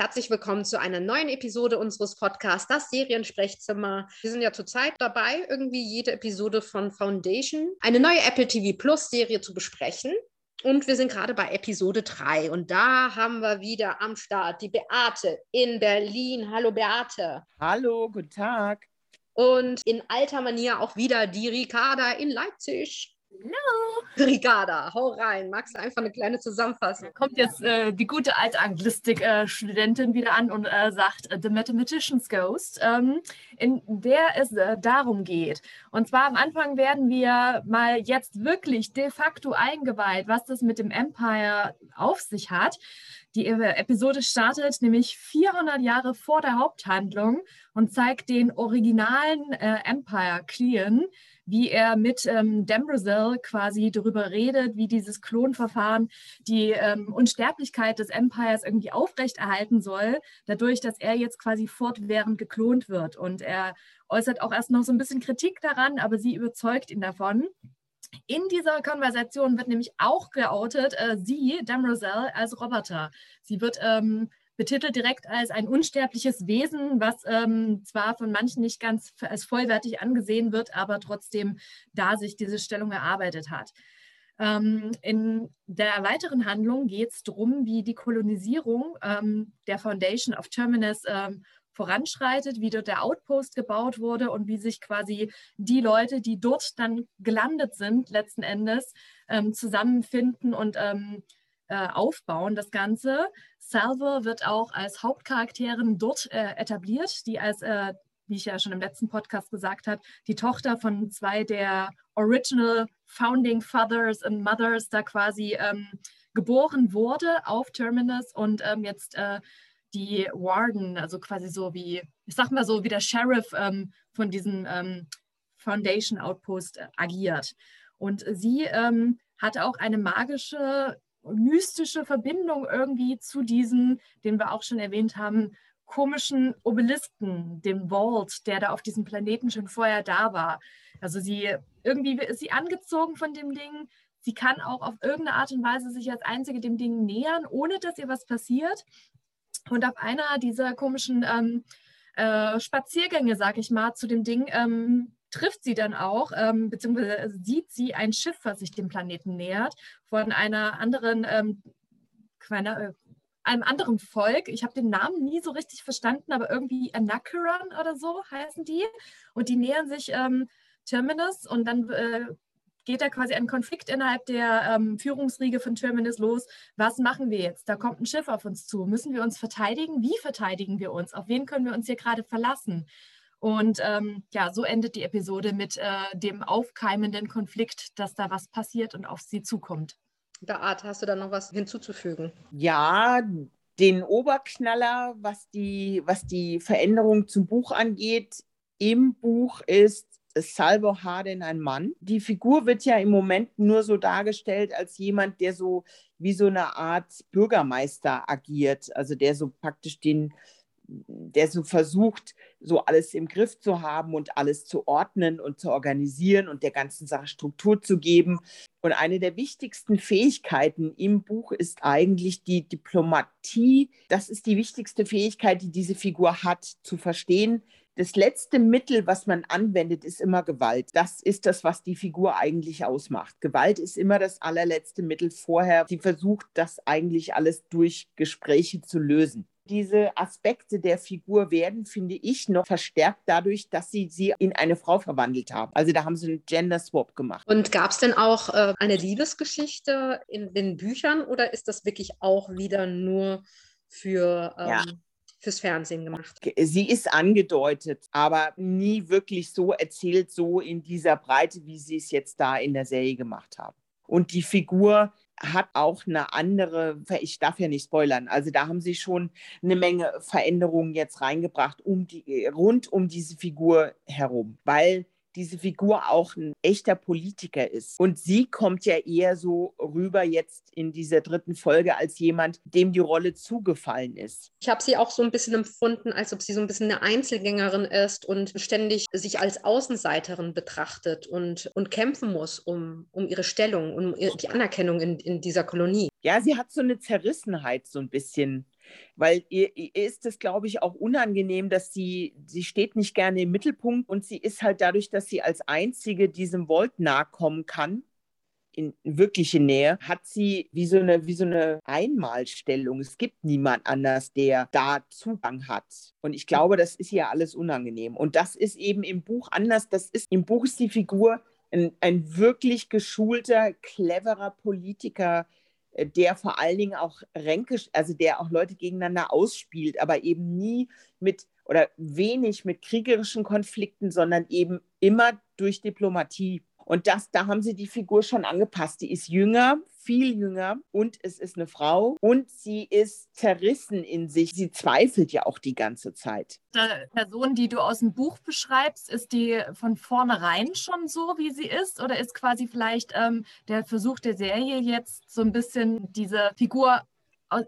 herzlich willkommen zu einer neuen Episode unseres Podcasts, das Seriensprechzimmer. Wir sind ja zurzeit dabei, irgendwie jede Episode von Foundation, eine neue Apple TV Plus Serie zu besprechen. Und wir sind gerade bei Episode 3 und da haben wir wieder am Start die Beate in Berlin. Hallo Beate. Hallo, guten Tag. Und in alter Manier auch wieder die Ricarda in Leipzig. Hallo. Ricarda, hau rein. Magst du einfach eine kleine Zusammenfassung? Da kommt jetzt äh, die gute Altanglistik-Studentin äh, wieder an und äh, sagt äh, The Mathematician's Ghost, ähm, in der es äh, darum geht. Und zwar am Anfang werden wir mal jetzt wirklich de facto eingeweiht, was das mit dem Empire auf sich hat. Die äh, Episode startet nämlich 400 Jahre vor der Haupthandlung und zeigt den originalen Empire Clean wie er mit ähm, Dambrosel quasi darüber redet, wie dieses Klonverfahren die ähm, Unsterblichkeit des Empires irgendwie aufrechterhalten soll, dadurch, dass er jetzt quasi fortwährend geklont wird. Und er äußert auch erst noch so ein bisschen Kritik daran, aber sie überzeugt ihn davon. In dieser Konversation wird nämlich auch geoutet, äh, sie, Damrosel, als Roboter. Sie wird ähm, betitelt direkt als ein unsterbliches Wesen, was ähm, zwar von manchen nicht ganz als vollwertig angesehen wird, aber trotzdem da sich diese Stellung erarbeitet hat. Ähm, in der weiteren Handlung geht es darum, wie die Kolonisierung ähm, der Foundation of Terminus ähm, voranschreitet, wie dort der Outpost gebaut wurde und wie sich quasi die Leute, die dort dann gelandet sind, letzten Endes ähm, zusammenfinden und ähm, äh, aufbauen, das Ganze. Salvo wird auch als Hauptcharakterin dort äh, etabliert, die als, äh, wie ich ja schon im letzten Podcast gesagt habe, die Tochter von zwei der Original Founding Fathers and Mothers da quasi ähm, geboren wurde auf Terminus und ähm, jetzt äh, die Warden, also quasi so wie, ich sag mal so, wie der Sheriff ähm, von diesem ähm, Foundation Outpost äh, agiert. Und sie ähm, hat auch eine magische mystische Verbindung irgendwie zu diesem, den wir auch schon erwähnt haben, komischen Obelisken, dem Vault, der da auf diesem Planeten schon vorher da war. Also sie irgendwie ist sie angezogen von dem Ding. Sie kann auch auf irgendeine Art und Weise sich als einzige dem Ding nähern, ohne dass ihr was passiert. Und auf einer dieser komischen ähm, äh, Spaziergänge, sag ich mal, zu dem Ding ähm, trifft sie dann auch, ähm, beziehungsweise sieht sie ein Schiff, was sich dem Planeten nähert, von einer anderen, ähm, einer, äh, einem anderen Volk. Ich habe den Namen nie so richtig verstanden, aber irgendwie Anakiran oder so heißen die. Und die nähern sich ähm, Terminus und dann äh, geht da quasi ein Konflikt innerhalb der ähm, Führungsriege von Terminus los. Was machen wir jetzt? Da kommt ein Schiff auf uns zu. Müssen wir uns verteidigen? Wie verteidigen wir uns? Auf wen können wir uns hier gerade verlassen? Und ähm, ja, so endet die Episode mit äh, dem aufkeimenden Konflikt, dass da was passiert und auf sie zukommt. Art, hast du da noch was hinzuzufügen? Ja, den Oberknaller, was die, was die Veränderung zum Buch angeht, im Buch ist Salvo Harden ein Mann. Die Figur wird ja im Moment nur so dargestellt als jemand, der so wie so eine Art Bürgermeister agiert, also der so praktisch den der so versucht, so alles im Griff zu haben und alles zu ordnen und zu organisieren und der ganzen Sache Struktur zu geben. Und eine der wichtigsten Fähigkeiten im Buch ist eigentlich die Diplomatie. Das ist die wichtigste Fähigkeit, die diese Figur hat, zu verstehen. Das letzte Mittel, was man anwendet, ist immer Gewalt. Das ist das, was die Figur eigentlich ausmacht. Gewalt ist immer das allerletzte Mittel vorher. Sie versucht, das eigentlich alles durch Gespräche zu lösen diese Aspekte der Figur werden, finde ich, noch verstärkt dadurch, dass sie sie in eine Frau verwandelt haben. Also da haben sie einen Gender Swap gemacht. Und gab es denn auch äh, eine Liebesgeschichte in den Büchern oder ist das wirklich auch wieder nur für ähm, ja fürs Fernsehen gemacht. Sie ist angedeutet, aber nie wirklich so erzählt, so in dieser Breite, wie sie es jetzt da in der Serie gemacht haben. Und die Figur hat auch eine andere, ich darf ja nicht spoilern, also da haben sie schon eine Menge Veränderungen jetzt reingebracht um die, rund um diese Figur herum, weil diese Figur auch ein echter Politiker ist. Und sie kommt ja eher so rüber jetzt in dieser dritten Folge als jemand, dem die Rolle zugefallen ist. Ich habe sie auch so ein bisschen empfunden, als ob sie so ein bisschen eine Einzelgängerin ist und ständig sich als Außenseiterin betrachtet und, und kämpfen muss um, um ihre Stellung, um die Anerkennung in, in dieser Kolonie. Ja, sie hat so eine Zerrissenheit so ein bisschen weil ihr, ihr ist es, glaube ich, auch unangenehm, dass sie, sie steht nicht gerne im Mittelpunkt und sie ist halt dadurch, dass sie als Einzige diesem Volt nahe kommen kann, in wirkliche Nähe, hat sie wie so eine, wie so eine Einmalstellung. Es gibt niemand anders, der da Zugang hat. Und ich glaube, das ist ihr alles unangenehm. Und das ist eben im Buch anders. Das ist, im Buch ist die Figur ein, ein wirklich geschulter, cleverer Politiker, der vor allen Dingen auch ränkisch, also der auch Leute gegeneinander ausspielt, aber eben nie mit oder wenig mit kriegerischen Konflikten, sondern eben immer durch Diplomatie. Und das, da haben sie die Figur schon angepasst. Die ist jünger, viel jünger und es ist eine Frau und sie ist zerrissen in sich. Sie zweifelt ja auch die ganze Zeit. Die Person, die du aus dem Buch beschreibst, ist die von vornherein schon so, wie sie ist? Oder ist quasi vielleicht ähm, der Versuch der Serie jetzt so ein bisschen diese Figur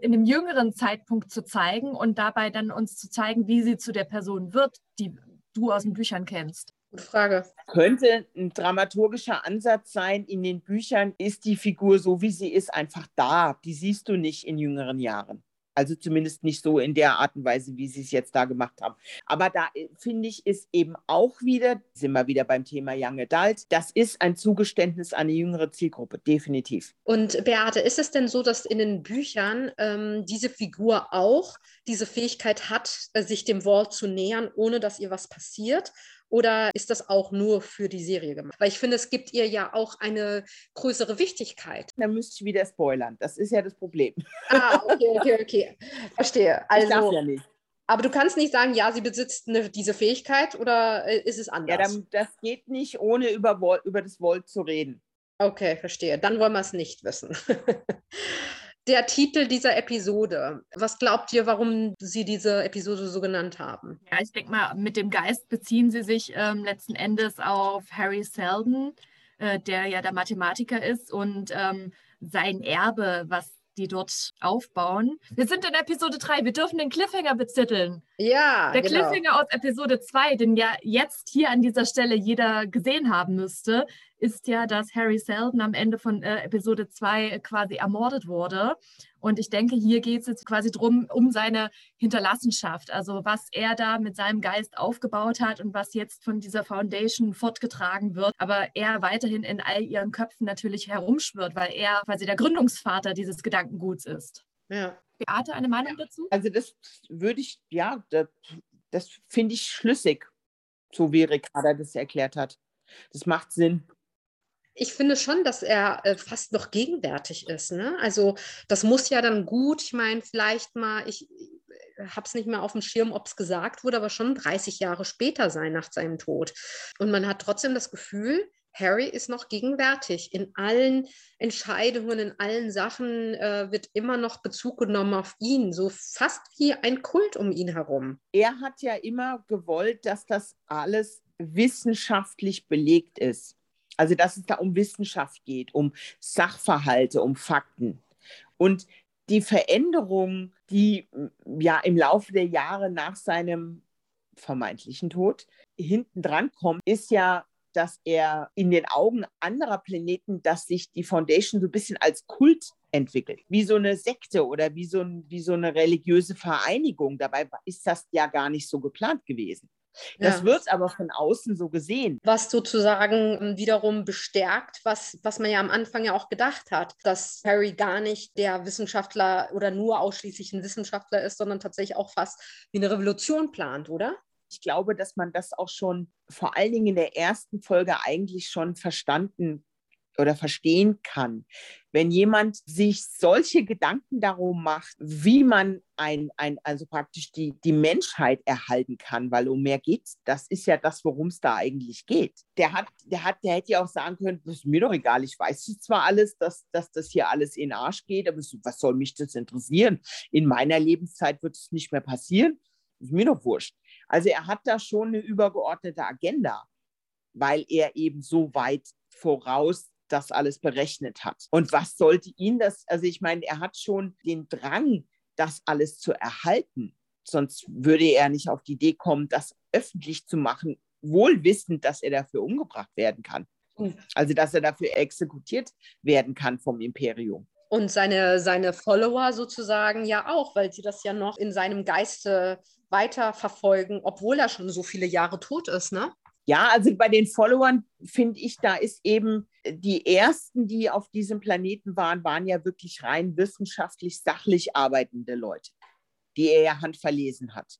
in einem jüngeren Zeitpunkt zu zeigen und dabei dann uns zu zeigen, wie sie zu der Person wird, die du aus den Büchern kennst? Gute Frage. Könnte ein dramaturgischer Ansatz sein, in den Büchern ist die Figur so, wie sie ist, einfach da. Die siehst du nicht in jüngeren Jahren. Also zumindest nicht so in der Art und Weise, wie sie es jetzt da gemacht haben. Aber da äh, finde ich, ist eben auch wieder, sind wir wieder beim Thema Young Adult, das ist ein Zugeständnis an eine jüngere Zielgruppe, definitiv. Und Beate, ist es denn so, dass in den Büchern ähm, diese Figur auch diese Fähigkeit hat, äh, sich dem Walt zu nähern, ohne dass ihr was passiert? Oder ist das auch nur für die Serie gemacht? Weil ich finde, es gibt ihr ja auch eine größere Wichtigkeit. Da müsste ich wieder spoilern. Das ist ja das Problem. Ah, okay, okay, okay. Verstehe. Also, ich darf ja nicht. Aber du kannst nicht sagen, ja, sie besitzt eine, diese Fähigkeit oder äh, ist es anders? Ja, dann, das geht nicht, ohne über, über das Volt zu reden. Okay, verstehe. Dann wollen wir es nicht wissen. der Titel dieser Episode. Was glaubt ihr, warum Sie diese Episode so genannt haben? Ja, ich denke mal, mit dem Geist beziehen Sie sich ähm, letzten Endes auf Harry Seldon, äh, der ja der Mathematiker ist und ähm, sein Erbe, was die dort aufbauen. Wir sind in Episode 3, wir dürfen den Cliffhanger betiteln. Ja. Der genau. Cliffhanger aus Episode 2, den ja jetzt hier an dieser Stelle jeder gesehen haben müsste, ist ja, dass Harry Seldon am Ende von äh, Episode 2 quasi ermordet wurde. Und ich denke, hier geht es jetzt quasi drum um seine Hinterlassenschaft, also was er da mit seinem Geist aufgebaut hat und was jetzt von dieser Foundation fortgetragen wird, aber er weiterhin in all ihren Köpfen natürlich herumschwirrt, weil er quasi der Gründungsvater dieses Gedankenguts ist. Ja. Beate, eine Meinung dazu? Also das würde ich, ja, das, das finde ich schlüssig, so wie Ricarda das erklärt hat. Das macht Sinn ich finde schon, dass er äh, fast noch gegenwärtig ist. Ne? Also das muss ja dann gut, ich meine, vielleicht mal, ich äh, habe es nicht mehr auf dem Schirm, ob es gesagt wurde, aber schon 30 Jahre später sein nach seinem Tod. Und man hat trotzdem das Gefühl, Harry ist noch gegenwärtig. In allen Entscheidungen, in allen Sachen äh, wird immer noch Bezug genommen auf ihn, so fast wie ein Kult um ihn herum. Er hat ja immer gewollt, dass das alles wissenschaftlich belegt ist. Also dass es da um Wissenschaft geht, um Sachverhalte, um Fakten. Und die Veränderung, die ja im Laufe der Jahre nach seinem vermeintlichen Tod hinten dran kommt, ist ja, dass er in den Augen anderer Planeten, dass sich die Foundation so ein bisschen als Kult entwickelt, wie so eine Sekte oder wie so, ein, wie so eine religiöse Vereinigung. Dabei ist das ja gar nicht so geplant gewesen. Das ja. wird aber von außen so gesehen. Was sozusagen ähm, wiederum bestärkt, was, was man ja am Anfang ja auch gedacht hat, dass Harry gar nicht der Wissenschaftler oder nur ausschließlich ein Wissenschaftler ist, sondern tatsächlich auch fast wie eine Revolution plant, oder? Ich glaube, dass man das auch schon vor allen Dingen in der ersten Folge eigentlich schon verstanden oder verstehen kann. Wenn jemand sich solche Gedanken darum macht, wie man ein, ein, also praktisch die, die Menschheit erhalten kann, weil um mehr geht das ist ja das, worum es da eigentlich geht. Der hat, der hat, der hätte ja auch sagen können, das ist mir doch egal, ich weiß zwar alles, dass, dass das hier alles in den Arsch geht, aber was soll mich das interessieren? In meiner Lebenszeit wird es nicht mehr passieren. Ist mir doch wurscht. Also er hat da schon eine übergeordnete Agenda, weil er eben so weit voraus das alles berechnet hat. Und was sollte ihn das, also ich meine, er hat schon den Drang, das alles zu erhalten. Sonst würde er nicht auf die Idee kommen, das öffentlich zu machen, wohl wissend, dass er dafür umgebracht werden kann. Hm. Also dass er dafür exekutiert werden kann vom Imperium. Und seine, seine Follower sozusagen ja auch, weil sie das ja noch in seinem Geiste weiterverfolgen, obwohl er schon so viele Jahre tot ist, ne? Ja, also bei den Followern finde ich, da ist eben die ersten, die auf diesem Planeten waren, waren ja wirklich rein wissenschaftlich, sachlich arbeitende Leute, die er ja handverlesen hat.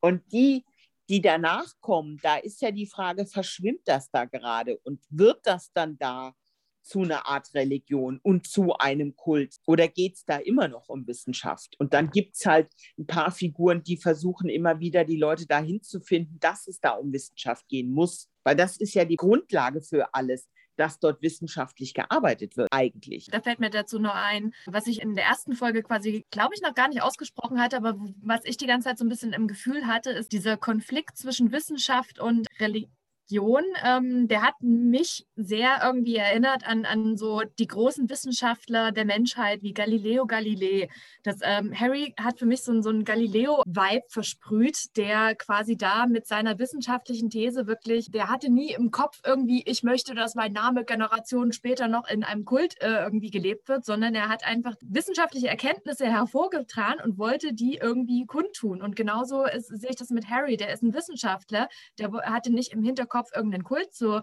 Und die, die danach kommen, da ist ja die Frage, verschwimmt das da gerade und wird das dann da zu einer Art Religion und zu einem Kult? Oder geht es da immer noch um Wissenschaft? Und dann gibt es halt ein paar Figuren, die versuchen immer wieder die Leute dahin zu finden, dass es da um Wissenschaft gehen muss. Weil das ist ja die Grundlage für alles dass dort wissenschaftlich gearbeitet wird, eigentlich. Da fällt mir dazu noch ein, was ich in der ersten Folge quasi, glaube ich, noch gar nicht ausgesprochen hatte, aber was ich die ganze Zeit so ein bisschen im Gefühl hatte, ist dieser Konflikt zwischen Wissenschaft und Religion Religion, ähm, der hat mich sehr irgendwie erinnert an, an so die großen Wissenschaftler der Menschheit wie Galileo Galilei. Das, ähm, Harry hat für mich so, so einen Galileo-Vibe versprüht, der quasi da mit seiner wissenschaftlichen These wirklich, der hatte nie im Kopf irgendwie, ich möchte, dass mein Name Generationen später noch in einem Kult äh, irgendwie gelebt wird, sondern er hat einfach wissenschaftliche Erkenntnisse hervorgetan und wollte die irgendwie kundtun. Und genauso ist, sehe ich das mit Harry, der ist ein Wissenschaftler, der hatte nicht im Hinterkopf, Kopf irgendeinen Kult zu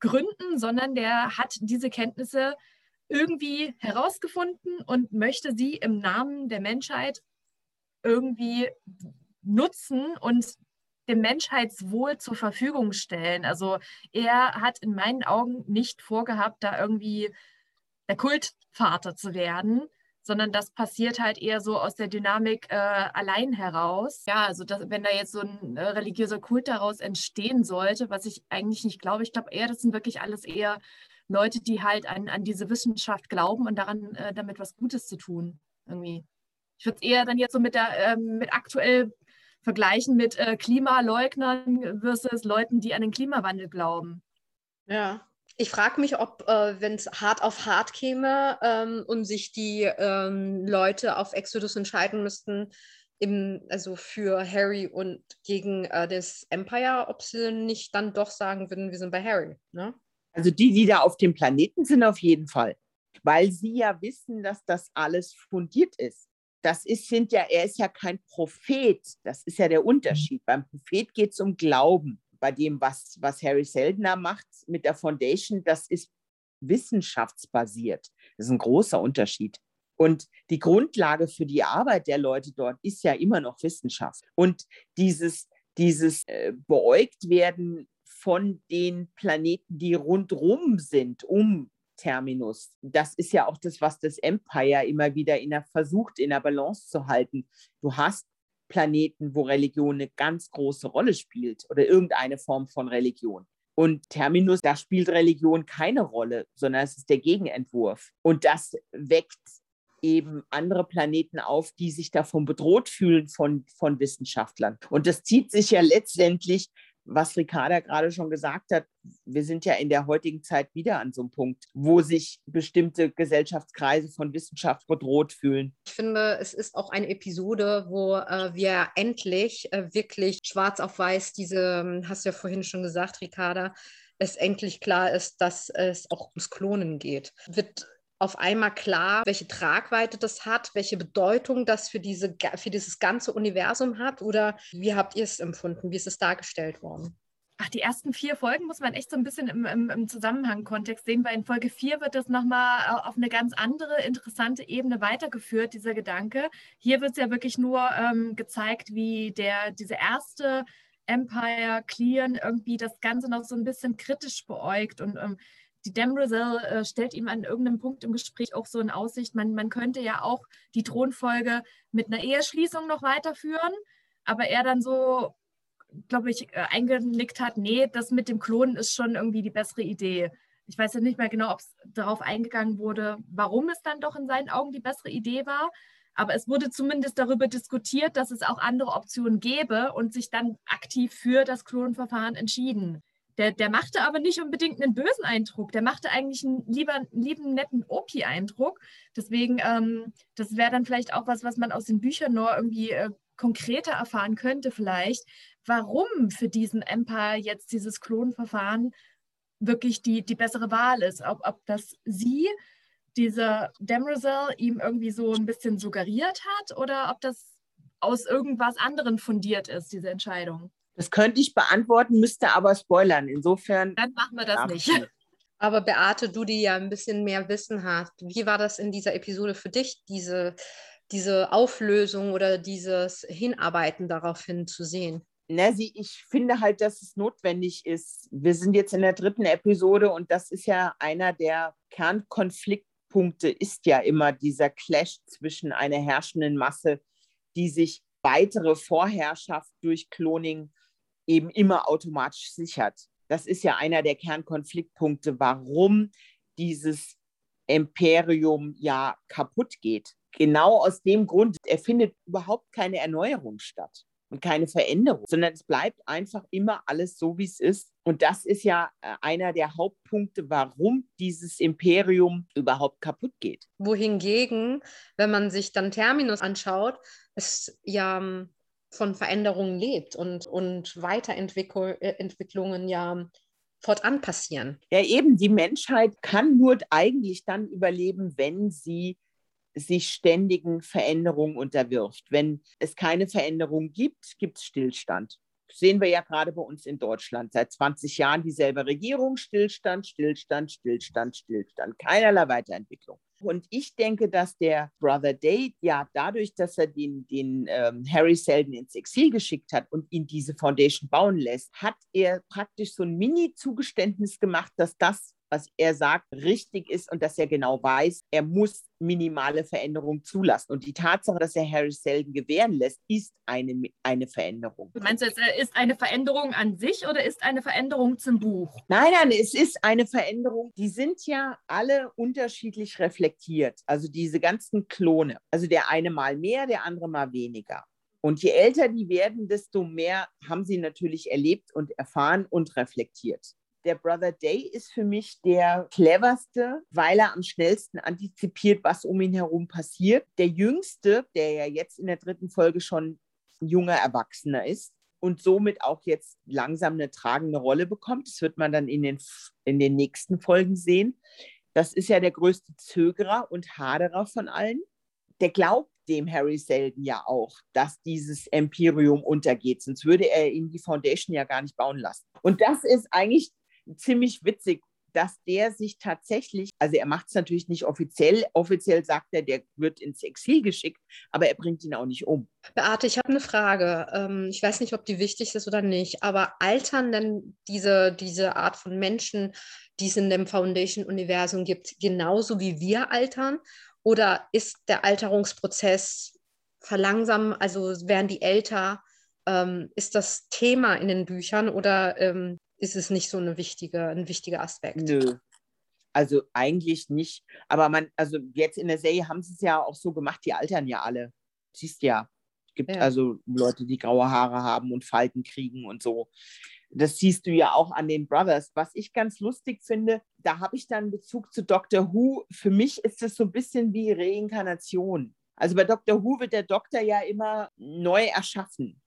gründen, sondern der hat diese Kenntnisse irgendwie herausgefunden und möchte sie im Namen der Menschheit irgendwie nutzen und dem Menschheitswohl zur Verfügung stellen. Also er hat in meinen Augen nicht vorgehabt, da irgendwie der Kultvater zu werden, sondern das passiert halt eher so aus der Dynamik äh, allein heraus. Ja, also das, wenn da jetzt so ein äh, religiöser Kult daraus entstehen sollte, was ich eigentlich nicht glaube, ich glaube eher, das sind wirklich alles eher Leute, die halt an, an diese Wissenschaft glauben und daran äh, damit was Gutes zu tun. Irgendwie. Ich würde es eher dann jetzt so mit der ähm, mit aktuell vergleichen mit äh, Klimaleugnern versus Leuten, die an den Klimawandel glauben. Ja, ich frage mich, ob, äh, wenn es hart auf hart käme ähm, und sich die ähm, Leute auf Exodus entscheiden müssten, im, also für Harry und gegen äh, das Empire, ob sie nicht dann doch sagen würden, wir sind bei Harry. Ne? Also die, die da auf dem Planeten sind, auf jeden Fall. Weil sie ja wissen, dass das alles fundiert ist. Das ist, sind ja, er ist ja kein Prophet. Das ist ja der Unterschied. Beim Prophet geht es um Glauben bei dem, was, was Harry Seldner macht mit der Foundation, das ist wissenschaftsbasiert. Das ist ein großer Unterschied. Und die Grundlage für die Arbeit der Leute dort ist ja immer noch Wissenschaft. Und dieses, dieses äh, beäugt werden von den Planeten, die rundrum sind, um Terminus. Das ist ja auch das, was das Empire immer wieder in der, versucht, in der Balance zu halten. Du hast Planeten, wo Religion eine ganz große Rolle spielt oder irgendeine Form von Religion. Und Terminus, da spielt Religion keine Rolle, sondern es ist der Gegenentwurf. Und das weckt eben andere Planeten auf, die sich davon bedroht fühlen von, von Wissenschaftlern. Und das zieht sich ja letztendlich was Ricarda gerade schon gesagt hat, wir sind ja in der heutigen Zeit wieder an so einem Punkt, wo sich bestimmte Gesellschaftskreise von Wissenschaft bedroht fühlen. Ich finde, es ist auch eine Episode, wo äh, wir endlich äh, wirklich schwarz auf weiß diese, ähm, hast du ja vorhin schon gesagt, Ricarda, es endlich klar ist, dass es auch ums Klonen geht. Wird auf einmal klar, welche Tragweite das hat, welche Bedeutung das für, diese, für dieses ganze Universum hat? Oder wie habt ihr es empfunden? Wie ist es dargestellt worden? Ach, die ersten vier Folgen muss man echt so ein bisschen im, im, im Zusammenhang-Kontext sehen, weil in Folge vier wird das nochmal auf eine ganz andere, interessante Ebene weitergeführt, dieser Gedanke. Hier wird es ja wirklich nur ähm, gezeigt, wie der, diese erste Empire Clean irgendwie das Ganze noch so ein bisschen kritisch beäugt und ähm, die Damrosel äh, stellt ihm an irgendeinem Punkt im Gespräch auch so in Aussicht, man, man könnte ja auch die Thronfolge mit einer Eheschließung noch weiterführen, aber er dann so, glaube ich, äh, eingenickt hat, nee, das mit dem Klonen ist schon irgendwie die bessere Idee. Ich weiß ja nicht mehr genau, ob es darauf eingegangen wurde, warum es dann doch in seinen Augen die bessere Idee war. Aber es wurde zumindest darüber diskutiert, dass es auch andere Optionen gäbe und sich dann aktiv für das Klonverfahren entschieden. Der, der machte aber nicht unbedingt einen bösen Eindruck. Der machte eigentlich einen lieber, lieben, netten Opi-Eindruck. Deswegen, ähm, das wäre dann vielleicht auch was, was man aus den Büchern nur irgendwie äh, konkreter erfahren könnte, vielleicht, warum für diesen Empire jetzt dieses Klonverfahren wirklich die, die bessere Wahl ist. Ob, ob das sie diese Demerzel ihm irgendwie so ein bisschen suggeriert hat oder ob das aus irgendwas anderem fundiert ist, diese Entscheidung. Das könnte ich beantworten, müsste aber spoilern. Insofern. Dann machen wir das nicht. Aber Beate, du, die ja ein bisschen mehr Wissen hast, wie war das in dieser Episode für dich, diese, diese Auflösung oder dieses Hinarbeiten darauf hin zu sehen? Na, sie, ich finde halt, dass es notwendig ist. Wir sind jetzt in der dritten Episode und das ist ja einer der Kernkonfliktpunkte, ist ja immer dieser Clash zwischen einer herrschenden Masse, die sich weitere Vorherrschaft durch Cloning eben immer automatisch sichert. Das ist ja einer der Kernkonfliktpunkte, warum dieses Imperium ja kaputt geht. Genau aus dem Grund, er findet überhaupt keine Erneuerung statt und keine Veränderung, sondern es bleibt einfach immer alles so, wie es ist. Und das ist ja äh, einer der Hauptpunkte, warum dieses Imperium überhaupt kaputt geht. Wohingegen, wenn man sich dann Terminus anschaut, es ja ähm, von Veränderungen lebt und, und Weiterentwicklungen äh, ja fortan passieren. Ja, eben, die Menschheit kann nur eigentlich dann überleben, wenn sie sich ständigen Veränderungen unterwirft. Wenn es keine Veränderung gibt, gibt es Stillstand. Sehen wir ja gerade bei uns in Deutschland. Seit 20 Jahren dieselbe Regierung, Stillstand, Stillstand, Stillstand, Stillstand, keinerlei Weiterentwicklung. Und ich denke, dass der Brother Date ja dadurch, dass er den, den ähm, Harry Selden ins Exil geschickt hat und ihn diese Foundation bauen lässt, hat er praktisch so ein Mini-Zugeständnis gemacht, dass das, was er sagt, richtig ist und dass er genau weiß, er muss minimale Veränderungen zulassen. Und die Tatsache, dass er Harry Selden gewähren lässt, ist eine, eine Veränderung. Meinst du, es ist eine Veränderung an sich oder ist eine Veränderung zum Buch? Nein, nein, es ist eine Veränderung. Die sind ja alle unterschiedlich reflektiert. Also diese ganzen Klone. Also der eine mal mehr, der andere mal weniger. Und je älter die werden, desto mehr haben sie natürlich erlebt und erfahren und reflektiert der Brother Day ist für mich der cleverste, weil er am schnellsten antizipiert, was um ihn herum passiert. Der jüngste, der ja jetzt in der dritten Folge schon ein junger Erwachsener ist und somit auch jetzt langsam eine tragende Rolle bekommt. Das wird man dann in den, in den nächsten Folgen sehen. Das ist ja der größte Zögerer und Haderer von allen. Der glaubt dem Harry Selden ja auch, dass dieses Imperium untergeht. Sonst würde er ihm die Foundation ja gar nicht bauen lassen. Und das ist eigentlich ziemlich witzig, dass der sich tatsächlich, also er macht es natürlich nicht offiziell, offiziell sagt er, der wird ins Exil geschickt, aber er bringt ihn auch nicht um. Beate, ich habe eine Frage. Ähm, ich weiß nicht, ob die wichtig ist oder nicht, aber altern denn diese, diese Art von Menschen, die es in dem Foundation-Universum gibt, genauso wie wir altern? Oder ist der Alterungsprozess verlangsamt, also werden die älter? Ähm, ist das Thema in den Büchern oder ähm, ist es nicht so eine wichtige, ein wichtiger Aspekt. Nö. Also eigentlich nicht. Aber man, also jetzt in der Serie haben sie es ja auch so gemacht, die altern ja alle. Siehst ja. Es gibt ja. also Leute, die graue Haare haben und Falten kriegen und so. Das siehst du ja auch an den Brothers. Was ich ganz lustig finde, da habe ich dann Bezug zu Doctor Who. Für mich ist es so ein bisschen wie Reinkarnation. Also bei Doctor Who wird der Doktor ja immer neu erschaffen.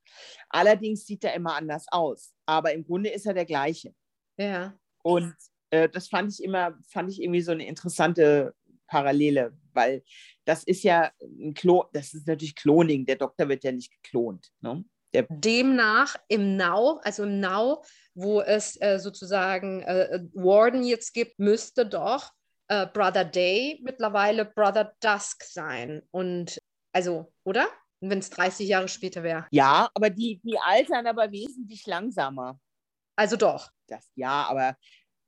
Allerdings sieht er immer anders aus, aber im Grunde ist er der gleiche. Ja. Und äh, das fand ich immer, fand ich irgendwie so eine interessante Parallele, weil das ist ja ein Klon, das ist natürlich Cloning. Der Doktor wird ja nicht geklont. Ne? Der Demnach im Now, also im Now, wo es äh, sozusagen äh, Warden jetzt gibt, müsste doch äh, Brother Day mittlerweile Brother Dusk sein. Und also, oder? Wenn es 30 Jahre später wäre. Ja, aber die, die altern aber wesentlich langsamer. Also doch. Das, ja, aber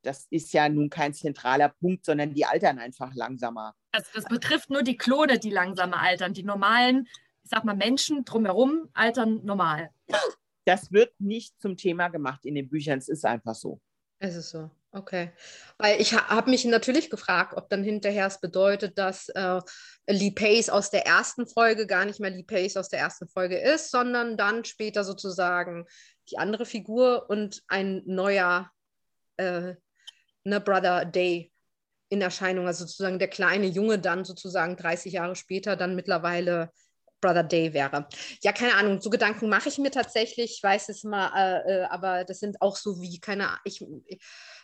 das ist ja nun kein zentraler Punkt, sondern die altern einfach langsamer. Also das betrifft nur die Klone, die langsamer altern. Die normalen, ich sag mal, Menschen drumherum altern normal. Das wird nicht zum Thema gemacht in den Büchern. Es ist einfach so. Es ist so. Okay, weil ich ha habe mich natürlich gefragt, ob dann hinterher es bedeutet, dass äh, Lee Pace aus der ersten Folge gar nicht mehr Lee Pace aus der ersten Folge ist, sondern dann später sozusagen die andere Figur und ein neuer äh, ne Brother Day in Erscheinung, also sozusagen der kleine Junge dann sozusagen 30 Jahre später dann mittlerweile Brother Day wäre. Ja, keine Ahnung, so Gedanken mache ich mir tatsächlich, ich weiß es mal, äh, äh, aber das sind auch so wie, keine Ahnung, ich,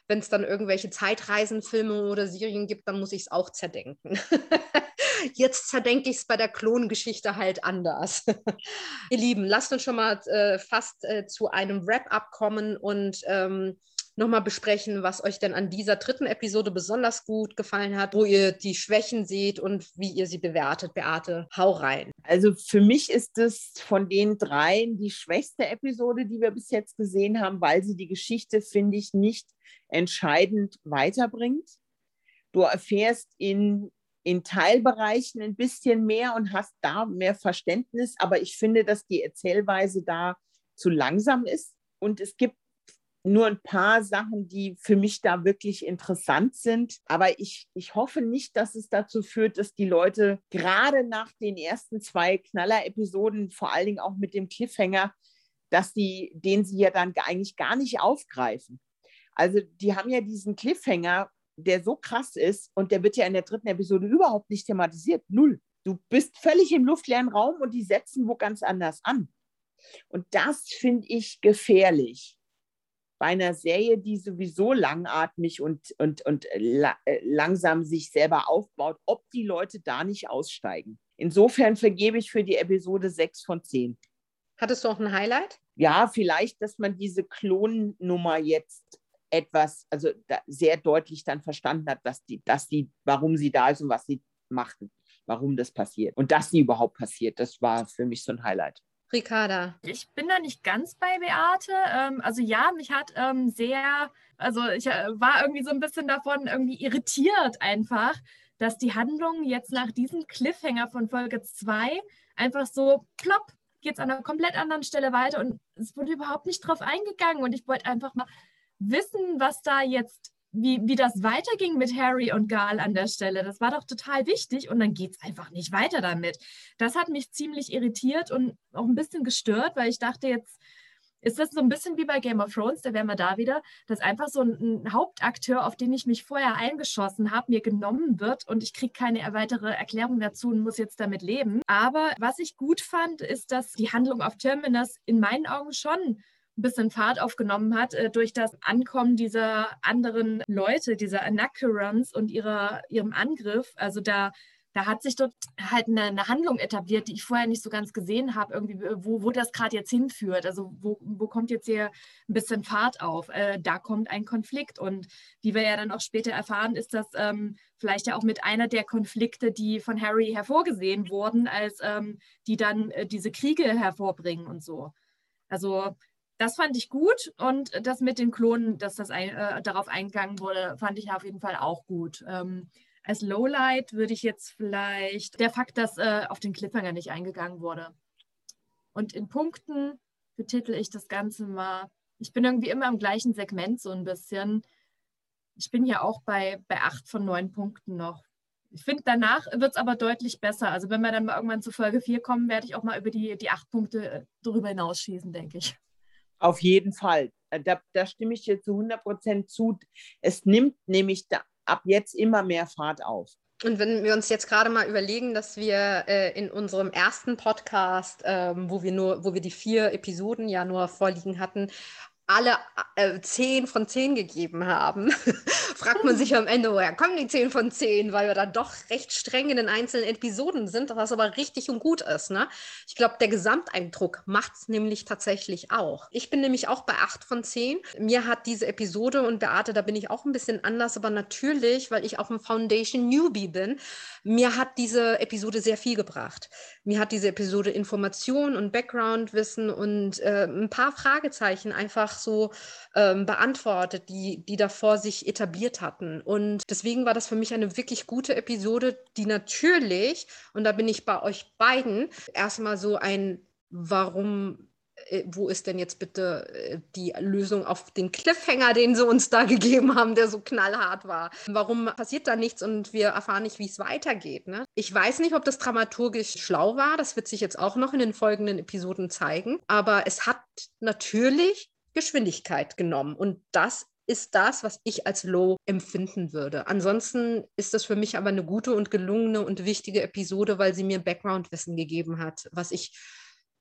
wenn es dann irgendwelche Zeitreisenfilme oder Serien gibt, dann muss ich es auch zerdenken. Jetzt zerdenke ich es bei der Klongeschichte halt anders. Ihr Lieben, lasst uns schon mal äh, fast äh, zu einem Wrap-up kommen und ähm, nochmal besprechen, was euch denn an dieser dritten Episode besonders gut gefallen hat, wo ihr die Schwächen seht und wie ihr sie bewertet. Beate, hau rein. Also für mich ist es von den dreien die schwächste Episode, die wir bis jetzt gesehen haben, weil sie die Geschichte, finde ich, nicht entscheidend weiterbringt. Du erfährst in, in Teilbereichen ein bisschen mehr und hast da mehr Verständnis, aber ich finde, dass die Erzählweise da zu langsam ist. Und es gibt nur ein paar Sachen, die für mich da wirklich interessant sind. Aber ich, ich hoffe nicht, dass es dazu führt, dass die Leute gerade nach den ersten zwei Knaller-Episoden, vor allen Dingen auch mit dem Cliffhanger, dass die, den sie ja dann eigentlich gar nicht aufgreifen. Also die haben ja diesen Cliffhanger, der so krass ist und der wird ja in der dritten Episode überhaupt nicht thematisiert. Null. Du bist völlig im luftleeren Raum und die setzen wo ganz anders an. Und das finde ich gefährlich bei einer Serie, die sowieso langatmig und, und, und la äh, langsam sich selber aufbaut, ob die Leute da nicht aussteigen. Insofern vergebe ich für die Episode 6 von 10. Hattest du auch ein Highlight? Ja, vielleicht, dass man diese Klonnummer jetzt etwas, also sehr deutlich dann verstanden hat, dass die, dass die, warum sie da ist und was sie machten, warum das passiert und dass sie überhaupt passiert. Das war für mich so ein Highlight. Ricarda. Ich bin da nicht ganz bei Beate. Ähm, also ja, mich hat ähm, sehr, also ich äh, war irgendwie so ein bisschen davon irgendwie irritiert einfach, dass die Handlung jetzt nach diesem Cliffhanger von Folge 2 einfach so plopp geht es an einer komplett anderen Stelle weiter und es wurde überhaupt nicht drauf eingegangen und ich wollte einfach mal wissen, was da jetzt wie, wie das weiterging mit Harry und Gal an der Stelle. Das war doch total wichtig und dann geht es einfach nicht weiter damit. Das hat mich ziemlich irritiert und auch ein bisschen gestört, weil ich dachte, jetzt ist das so ein bisschen wie bei Game of Thrones, da wären wir da wieder, dass einfach so ein, ein Hauptakteur, auf den ich mich vorher eingeschossen habe, mir genommen wird und ich kriege keine weitere Erklärung dazu und muss jetzt damit leben. Aber was ich gut fand, ist, dass die Handlung auf Terminus in meinen Augen schon ein bisschen Fahrt aufgenommen hat äh, durch das Ankommen dieser anderen Leute, dieser Anakurans und ihrer, ihrem Angriff. Also da, da hat sich dort halt eine, eine Handlung etabliert, die ich vorher nicht so ganz gesehen habe, irgendwie, wo, wo das gerade jetzt hinführt. Also wo, wo kommt jetzt hier ein bisschen Fahrt auf? Äh, da kommt ein Konflikt. Und wie wir ja dann auch später erfahren, ist das ähm, vielleicht ja auch mit einer der Konflikte, die von Harry hervorgesehen wurden, als ähm, die dann äh, diese Kriege hervorbringen und so. Also das fand ich gut und das mit den Klonen, dass das ein, äh, darauf eingegangen wurde, fand ich auf jeden Fall auch gut. Ähm, als Lowlight würde ich jetzt vielleicht der Fakt, dass äh, auf den Cliffhanger nicht eingegangen wurde. Und in Punkten betitel ich das Ganze mal. Ich bin irgendwie immer im gleichen Segment so ein bisschen. Ich bin ja auch bei, bei acht von neun Punkten noch. Ich finde, danach wird es aber deutlich besser. Also wenn wir dann mal irgendwann zu Folge 4 kommen, werde ich auch mal über die, die acht Punkte äh, darüber hinausschießen, denke ich. Auf jeden Fall. Äh, da, da stimme ich dir zu 100 Prozent zu. Es nimmt nämlich da, ab jetzt immer mehr Fahrt auf. Und wenn wir uns jetzt gerade mal überlegen, dass wir äh, in unserem ersten Podcast, ähm, wo wir nur, wo wir die vier Episoden ja nur vorliegen hatten, alle äh, 10 von 10 gegeben haben, fragt man sich am Ende, woher kommen die 10 von 10, weil wir dann doch recht streng in den einzelnen Episoden sind, was aber richtig und gut ist. Ne? Ich glaube, der Gesamteindruck macht es nämlich tatsächlich auch. Ich bin nämlich auch bei 8 von 10. Mir hat diese Episode und Beate, da bin ich auch ein bisschen anders, aber natürlich, weil ich auch ein Foundation Newbie bin, mir hat diese Episode sehr viel gebracht. Mir hat diese Episode Information und Background-Wissen und äh, ein paar Fragezeichen einfach so ähm, beantwortet, die, die davor sich etabliert hatten. Und deswegen war das für mich eine wirklich gute Episode, die natürlich, und da bin ich bei euch beiden, erstmal so ein Warum äh, wo ist denn jetzt bitte äh, die Lösung auf den Cliffhanger, den sie uns da gegeben haben, der so knallhart war? Warum passiert da nichts und wir erfahren nicht, wie es weitergeht? Ne? Ich weiß nicht, ob das dramaturgisch schlau war. Das wird sich jetzt auch noch in den folgenden Episoden zeigen. Aber es hat natürlich Geschwindigkeit genommen. Und das ist das, was ich als Low empfinden würde. Ansonsten ist das für mich aber eine gute und gelungene und wichtige Episode, weil sie mir Background-Wissen gegeben hat, was ich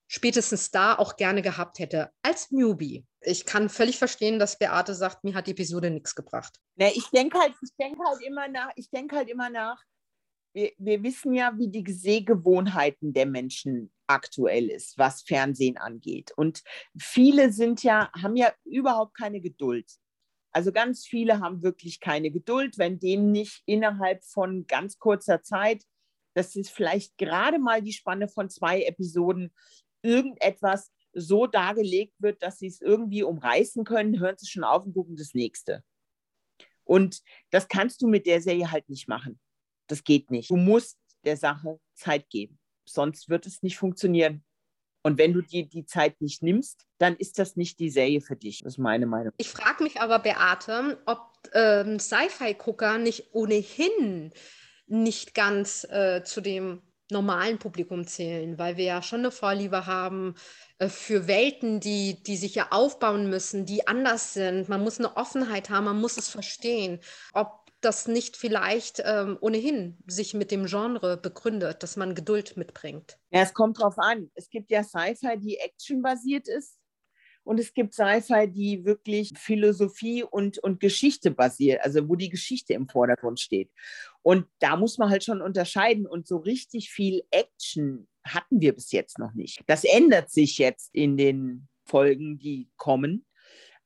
spätestens da auch gerne gehabt hätte, als Newbie. Ich kann völlig verstehen, dass Beate sagt, mir hat die Episode nichts gebracht. Ne, ich denke halt, ich halt immer nach, ich denke halt immer nach, wir, wir wissen ja, wie die Sehgewohnheiten der Menschen aktuell ist, was Fernsehen angeht. Und viele sind ja, haben ja überhaupt keine Geduld. Also ganz viele haben wirklich keine Geduld, wenn denen nicht innerhalb von ganz kurzer Zeit, das ist vielleicht gerade mal die Spanne von zwei Episoden, irgendetwas so dargelegt wird, dass sie es irgendwie umreißen können, hören sie schon auf und gucken das nächste. Und das kannst du mit der Serie halt nicht machen. Das geht nicht. Du musst der Sache Zeit geben. Sonst wird es nicht funktionieren. Und wenn du dir die Zeit nicht nimmst, dann ist das nicht die Serie für dich. Das ist meine Meinung. Ich frage mich aber, Beate, ob ähm, Sci-Fi-Gucker nicht ohnehin nicht ganz äh, zu dem normalen Publikum zählen, weil wir ja schon eine Vorliebe haben äh, für Welten, die, die sich ja aufbauen müssen, die anders sind. Man muss eine Offenheit haben, man muss es verstehen. Ob das nicht vielleicht ähm, ohnehin sich mit dem Genre begründet, dass man Geduld mitbringt? Ja, es kommt drauf an. Es gibt ja Sci-Fi, die actionbasiert ist. Und es gibt Sci-Fi, die wirklich Philosophie und, und Geschichte basiert, also wo die Geschichte im Vordergrund steht. Und da muss man halt schon unterscheiden. Und so richtig viel Action hatten wir bis jetzt noch nicht. Das ändert sich jetzt in den Folgen, die kommen.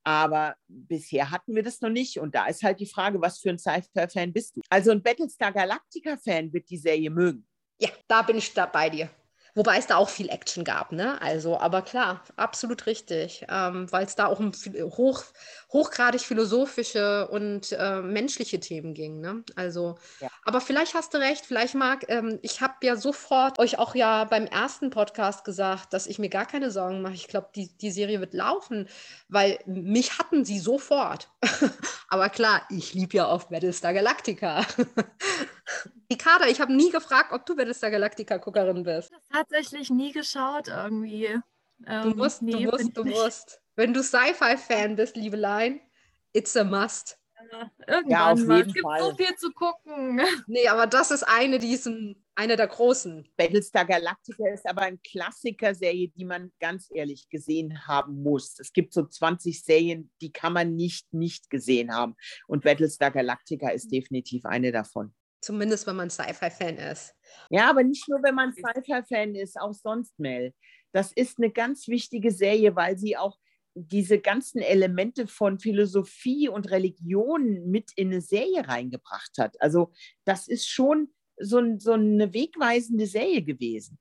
Aber bisher hatten wir das noch nicht. Und da ist halt die Frage, was für ein Sci-Fi-Fan bist du? Also ein Battlestar Galactica-Fan wird die Serie mögen. Ja, da bin ich da bei dir. Wobei es da auch viel Action gab, ne? Also, aber klar, absolut richtig, ähm, weil es da auch um hoch, hochgradig philosophische und äh, menschliche Themen ging, ne? Also, ja. aber vielleicht hast du recht, vielleicht mag, ähm, ich habe ja sofort euch auch ja beim ersten Podcast gesagt, dass ich mir gar keine Sorgen mache. Ich glaube, die, die Serie wird laufen, weil mich hatten sie sofort. aber klar, ich liebe ja auch Battlestar Galactica. Ricarda, ich habe nie gefragt, ob du Battlestar Galactica-Guckerin bist. Ich habe tatsächlich nie geschaut irgendwie. Ähm, du musst, nee, du musst, du musst. Wenn du Sci-Fi-Fan bist, Liebelein, it's a must. Ja, irgendwann ja, auf mal. Es gibt Fall. so viel zu gucken. Nee, aber das ist eine, die ist ein, eine der großen. Battlestar Galactica ist aber ein Klassiker-Serie, die man ganz ehrlich gesehen haben muss. Es gibt so 20 Serien, die kann man nicht nicht gesehen haben. Und Battlestar Galactica ist definitiv eine davon. Zumindest, wenn man Sci-Fi-Fan ist. Ja, aber nicht nur, wenn man Sci-Fi-Fan ist, auch sonst, Mel. Das ist eine ganz wichtige Serie, weil sie auch diese ganzen Elemente von Philosophie und Religion mit in eine Serie reingebracht hat. Also das ist schon so, so eine wegweisende Serie gewesen.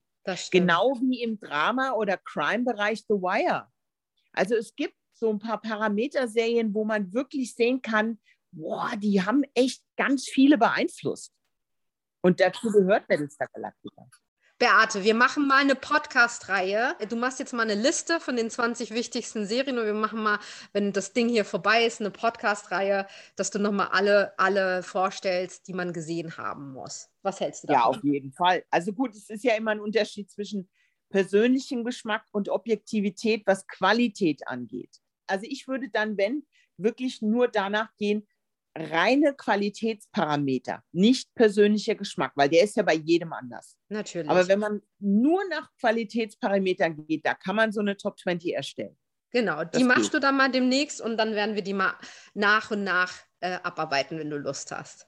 Genau wie im Drama- oder Crime-Bereich The Wire. Also es gibt so ein paar Parameterserien, wo man wirklich sehen kann, boah, die haben echt ganz viele beeinflusst. Und dazu gehört Battlestar Galactica. Beate, wir machen mal eine Podcast-Reihe. Du machst jetzt mal eine Liste von den 20 wichtigsten Serien und wir machen mal, wenn das Ding hier vorbei ist, eine Podcast-Reihe, dass du nochmal alle, alle vorstellst, die man gesehen haben muss. Was hältst du davon? Ja, auf jeden Fall. Also gut, es ist ja immer ein Unterschied zwischen persönlichem Geschmack und Objektivität, was Qualität angeht. Also ich würde dann, wenn, wirklich nur danach gehen, reine Qualitätsparameter, nicht persönlicher Geschmack, weil der ist ja bei jedem anders. Natürlich. Aber wenn man nur nach Qualitätsparametern geht, da kann man so eine Top 20 erstellen. Genau, die das machst geht. du dann mal demnächst und dann werden wir die mal nach und nach äh, abarbeiten, wenn du Lust hast.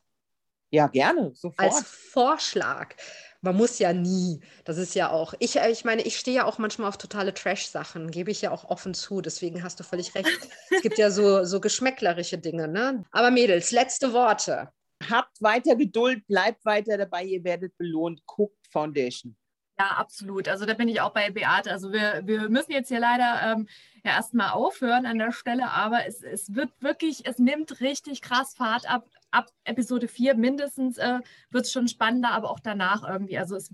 Ja, gerne, sofort. Als Vorschlag man muss ja nie. Das ist ja auch, ich, äh, ich meine, ich stehe ja auch manchmal auf totale Trash-Sachen, gebe ich ja auch offen zu. Deswegen hast du völlig recht. es gibt ja so, so geschmäcklerische Dinge, ne? Aber Mädels, letzte Worte. Habt weiter Geduld, bleibt weiter dabei, ihr werdet belohnt. Guckt Foundation. Ja, absolut. Also da bin ich auch bei Beate. Also wir, wir müssen jetzt hier leider ähm, ja erstmal aufhören an der Stelle, aber es, es wird wirklich, es nimmt richtig krass Fahrt ab. Ab Episode 4 mindestens äh, wird es schon spannender, aber auch danach irgendwie. Also es,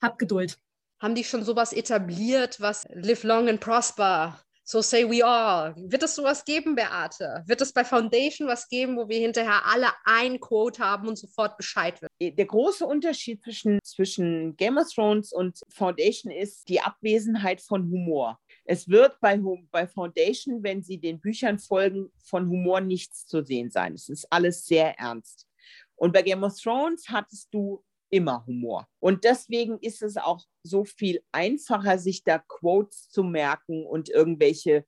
habt Geduld. Haben die schon sowas etabliert, was Live Long and Prosper So say we all. Wird es sowas geben, Beate? Wird es bei Foundation was geben, wo wir hinterher alle ein Quote haben und sofort Bescheid wissen? Der große Unterschied zwischen, zwischen Game of Thrones und Foundation ist die Abwesenheit von Humor. Es wird bei, bei Foundation, wenn sie den Büchern folgen, von Humor nichts zu sehen sein. Es ist alles sehr ernst. Und bei Game of Thrones hattest du immer Humor. Und deswegen ist es auch so viel einfacher, sich da Quotes zu merken und irgendwelche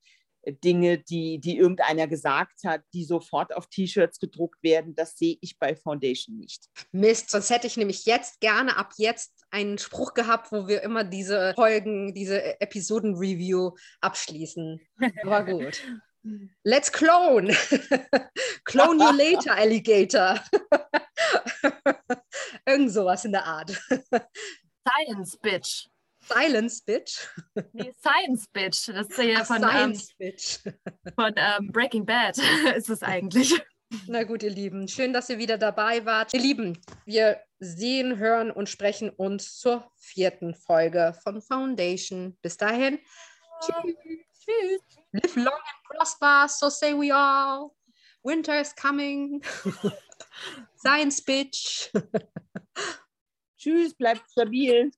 Dinge, die, die irgendeiner gesagt hat, die sofort auf T-Shirts gedruckt werden. Das sehe ich bei Foundation nicht. Mist, sonst hätte ich nämlich jetzt gerne ab jetzt einen Spruch gehabt, wo wir immer diese Folgen, diese Episoden-Review abschließen. Aber gut. Let's clone. clone you later, Alligator. Irgend sowas in der Art. Science, Bitch. Silence, Bitch. Nee, Science, Bitch. Das ist ja Ach, von, Science, ähm, Bitch. von ähm, Breaking Bad, ist es eigentlich. Na gut, ihr Lieben, schön, dass ihr wieder dabei wart. Ihr Lieben, wir sehen, hören und sprechen uns zur vierten Folge von Foundation. Bis dahin, Tschüss. live long and prosper, so say we all. Winter is coming. Science, Bitch. Tschüss, bleibt stabil.